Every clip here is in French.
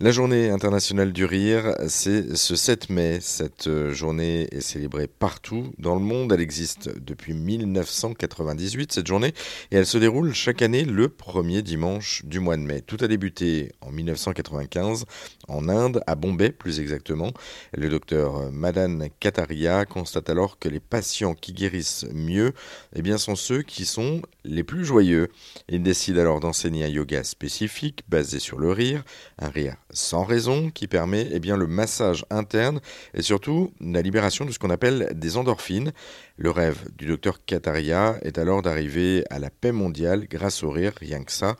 La journée internationale du rire, c'est ce 7 mai. Cette euh, journée est célébrée partout dans le monde. Elle existe depuis 1998, cette journée, et elle se déroule chaque année le premier dimanche du mois de mai. Tout a débuté en 1995 en Inde, à Bombay plus exactement. Le docteur Madan Kataria constate alors que les patients qui guérissent mieux eh bien, sont ceux qui sont les plus joyeux. Il décide alors d'enseigner un yoga spécifique basé sur le rire, un rire sans raison qui permet eh bien, le massage interne et surtout la libération de ce qu'on appelle des endorphines. Le rêve du docteur Kataria est alors d'arriver à la paix mondiale grâce au rire, rien que ça.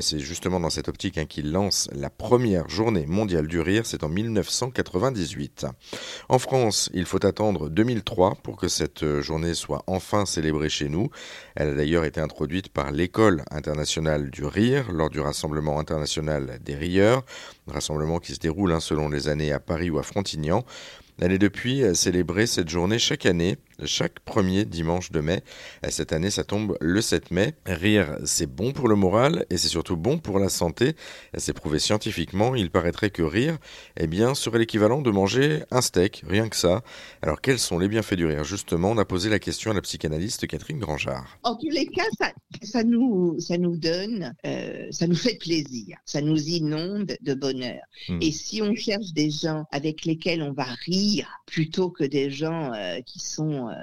C'est justement dans cette optique hein, qu'il lance la première journée mondiale du rire, c'est en 1998. En France, il faut attendre 2003 pour que cette journée soit enfin célébrée chez nous. Elle a d'ailleurs été introduite par l'École internationale du rire lors du Rassemblement international des rieurs, rassemblement qui se déroule hein, selon les années à Paris ou à Frontignan. Elle est depuis célébrée cette journée chaque année chaque premier dimanche de mai. Cette année, ça tombe le 7 mai. Rire, c'est bon pour le moral et c'est surtout bon pour la santé. C'est prouvé scientifiquement. Il paraîtrait que rire, eh bien, serait l'équivalent de manger un steak, rien que ça. Alors, quels sont les bienfaits du rire? Justement, on a posé la question à la psychanalyste Catherine Grangeard. En tous les cas, ça, nous, ça nous donne, euh, ça nous fait plaisir, ça nous inonde de bonheur. Hmm. Et si on cherche des gens avec lesquels on va rire plutôt que des gens euh, qui sont euh,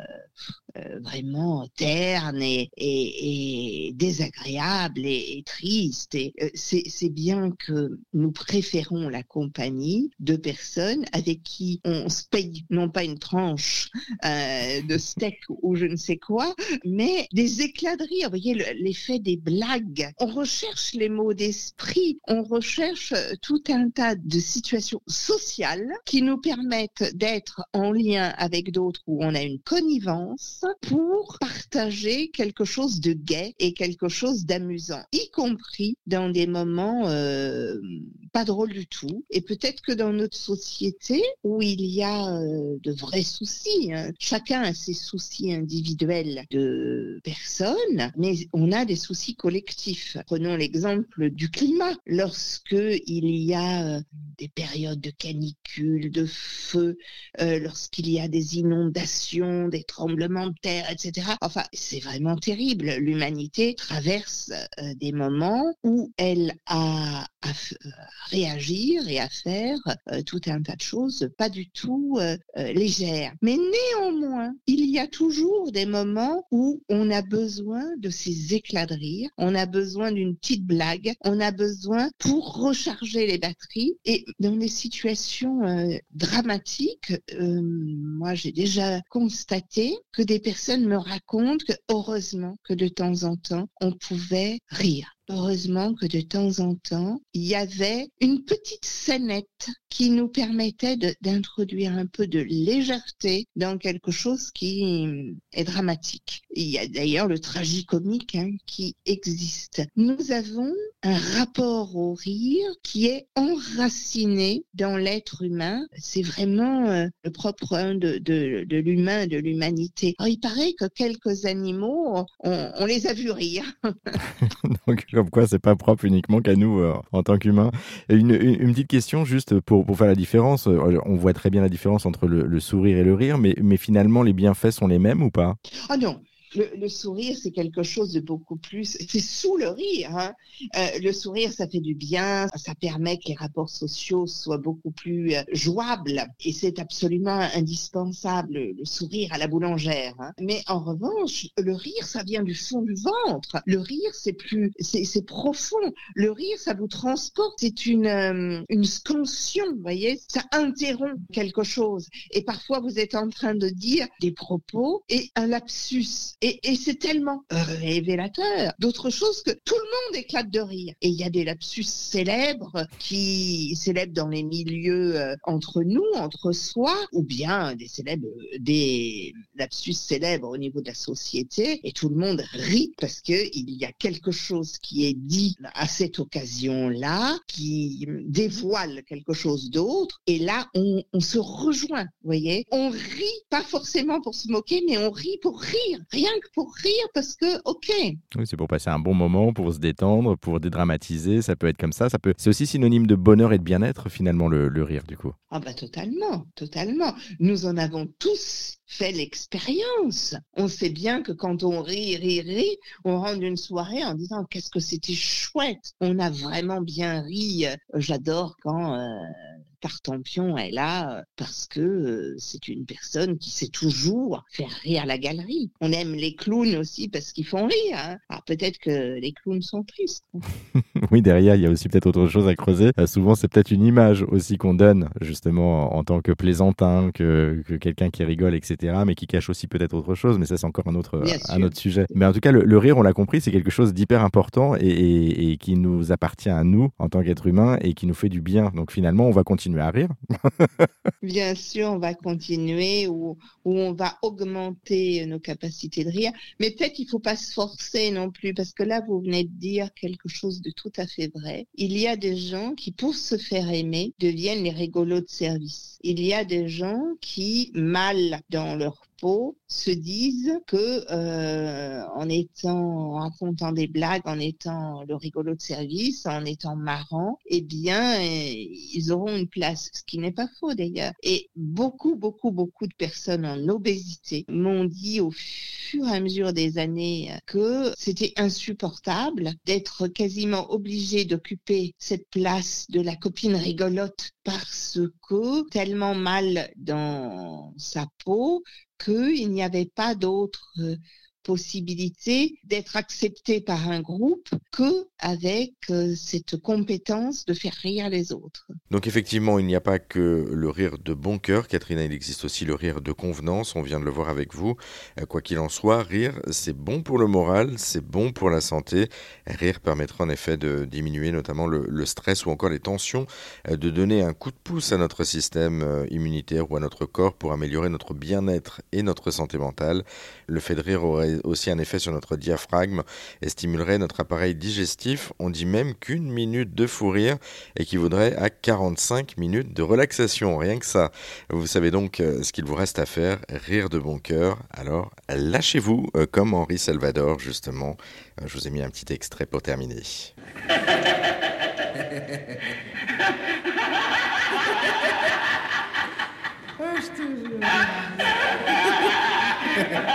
euh, vraiment terne et, et, et désagréable et, triste. Et euh, c'est bien que nous préférons la compagnie de personnes avec qui on se paye non pas une tranche de steak ou je ne sais quoi, mais des éclats de rire. Vous voyez l'effet des blagues. On recherche les mots d'esprit, on recherche tout un tas de situations sociales qui nous permettent d'être en lien avec d'autres où on a une pour partager quelque chose de gai et quelque chose d'amusant, y compris dans des moments euh, pas drôles du tout. Et peut-être que dans notre société où il y a euh, de vrais soucis, hein, chacun a ses soucis individuels de personnes, mais on a des soucis collectifs. Prenons l'exemple du climat. Lorsque il y a euh, des périodes de canicule, de feu, lorsqu'il y a des inondations, des tremblements de terre, etc. Enfin, c'est vraiment terrible. L'humanité traverse euh, des moments où elle a à, euh, réagir et à faire euh, tout un tas de choses pas du tout légères. Mais néanmoins, il y a toujours des moments où on a besoin de ces éclats de rire, on a besoin d'une petite blague, on a besoin pour recharger les batteries. Et dans des situations dramatiques, moi j'ai déjà constaté que des personnes me racontent que heureusement que de temps en temps, on pouvait rire. Heureusement que de temps en temps, il y avait une petite scénette qui nous permettait d'introduire un peu de légèreté dans quelque chose qui est dramatique. Il y a d'ailleurs le tragicomique hein, qui existe. Nous avons un rapport au rire qui est enraciné dans l'être humain. C'est vraiment euh, le propre hein, de, l'humain, de l'humanité. Il paraît que quelques animaux, on, on les a vus rire. Donc, comme quoi c'est pas propre uniquement qu'à nous euh, en tant qu'humains. Une, une, petite question juste pour, pour faire la différence. Euh, on voit très bien la différence entre le, le sourire et le rire, mais, mais finalement les bienfaits sont les mêmes ou pas? Ah non, le, sourire, c'est quelque chose de beaucoup plus. C'est sous le rire. Hein. Euh, le sourire, ça fait du bien, ça permet que les rapports sociaux soient beaucoup plus euh, jouables, et c'est absolument indispensable. Le sourire à la boulangère. Hein. Mais en revanche, le rire, ça vient du fond du ventre. Le rire, c'est plus, c'est profond. Le rire, ça vous transporte. C'est une euh, une scansion, vous voyez. Ça interrompt quelque chose. Et parfois, vous êtes en train de dire des propos et un lapsus et, c'est tellement révélateur d'autre chose que tout le monde éclate de rire. Et il y a des lapsus célèbres qui célèbres dans les milieux euh, entre nous, entre soi, ou bien des célèbres, des lapsus célèbres au niveau de la société. Et tout le monde rit parce que il y a quelque chose qui est dit à cette occasion-là, qui dévoile quelque chose d'autre. Et là, on, on se rejoint, vous voyez. On rit pas forcément pour se moquer, mais on rit pour rire. Rien pour rire parce que, ok. Oui, c'est pour passer un bon moment, pour se détendre, pour dédramatiser. Ça peut être comme ça. ça peut... C'est aussi synonyme de bonheur et de bien-être, finalement, le, le rire, du coup. Ah, bah, totalement, totalement. Nous en avons tous fait l'expérience. On sait bien que quand on rit, rit, rit, on rentre d'une soirée en disant qu'est-ce que c'était chouette. On a vraiment bien ri. J'adore quand euh, Tartampion est là parce que euh, c'est une personne qui sait toujours faire rire la galerie. On aime les clowns aussi parce qu'ils font rire. Hein. Alors peut-être que les clowns sont tristes. oui, derrière, il y a aussi peut-être autre chose à creuser. Euh, souvent, c'est peut-être une image aussi qu'on donne justement en tant que plaisantin, que, que quelqu'un qui rigole, etc mais qui cache aussi peut-être autre chose. Mais ça, c'est encore un autre, un autre sujet. Mais en tout cas, le, rire, on l'a compris, c'est quelque chose d'hyper important et, qui nous appartient à nous en tant qu'être humain et qui nous fait du bien. Donc finalement, on va continuer à rire. bien sûr, on va continuer ou, ou on va augmenter nos capacités de rire. Mais peut-être qu'il ne faut pas se forcer non plus parce que là, vous venez de dire quelque chose de tout à fait vrai. Il y a des gens qui, pour se faire aimer, deviennent les rigolos de service. Il y a des gens qui, mal dans leur peau, se disent que euh, en étant, en racontant des blagues, en étant le rigolo de service, en étant marrant, eh bien, ils auront une place, ce qui n'est pas faux d'ailleurs. Et beaucoup, beaucoup, beaucoup de personnes en obésité m'ont dit au fur et à mesure des années que c'était insupportable d'être quasiment obligé d'occuper cette place de la copine rigolote parce que tellement mal dans sa peau qu'il n'y avait pas d'autre euh, possibilité d'être accepté par un groupe que avec euh, cette compétence de faire rire les autres. Donc effectivement, il n'y a pas que le rire de bon cœur, Catherine, il existe aussi le rire de convenance, on vient de le voir avec vous. Euh, quoi qu'il en soit, rire, c'est bon pour le moral, c'est bon pour la santé. Rire permettra en effet de diminuer notamment le, stress ou encore les tensions, euh, de donner un coup de pouce à notre système immunitaire ou à notre corps pour améliorer notre bien-être et notre santé mentale. Le fait de rire aurait aussi un effet sur notre diaphragme et stimulerait notre appareil digestif. On dit même qu'une minute de fou rire équivaudrait à 45 minutes de relaxation, rien que ça. Vous savez donc euh, ce qu'il vous reste à faire, rire de bon cœur. Alors lâchez-vous euh, comme Henri Salvador justement. Euh, je vous ai mis un petit extrait pour terminer.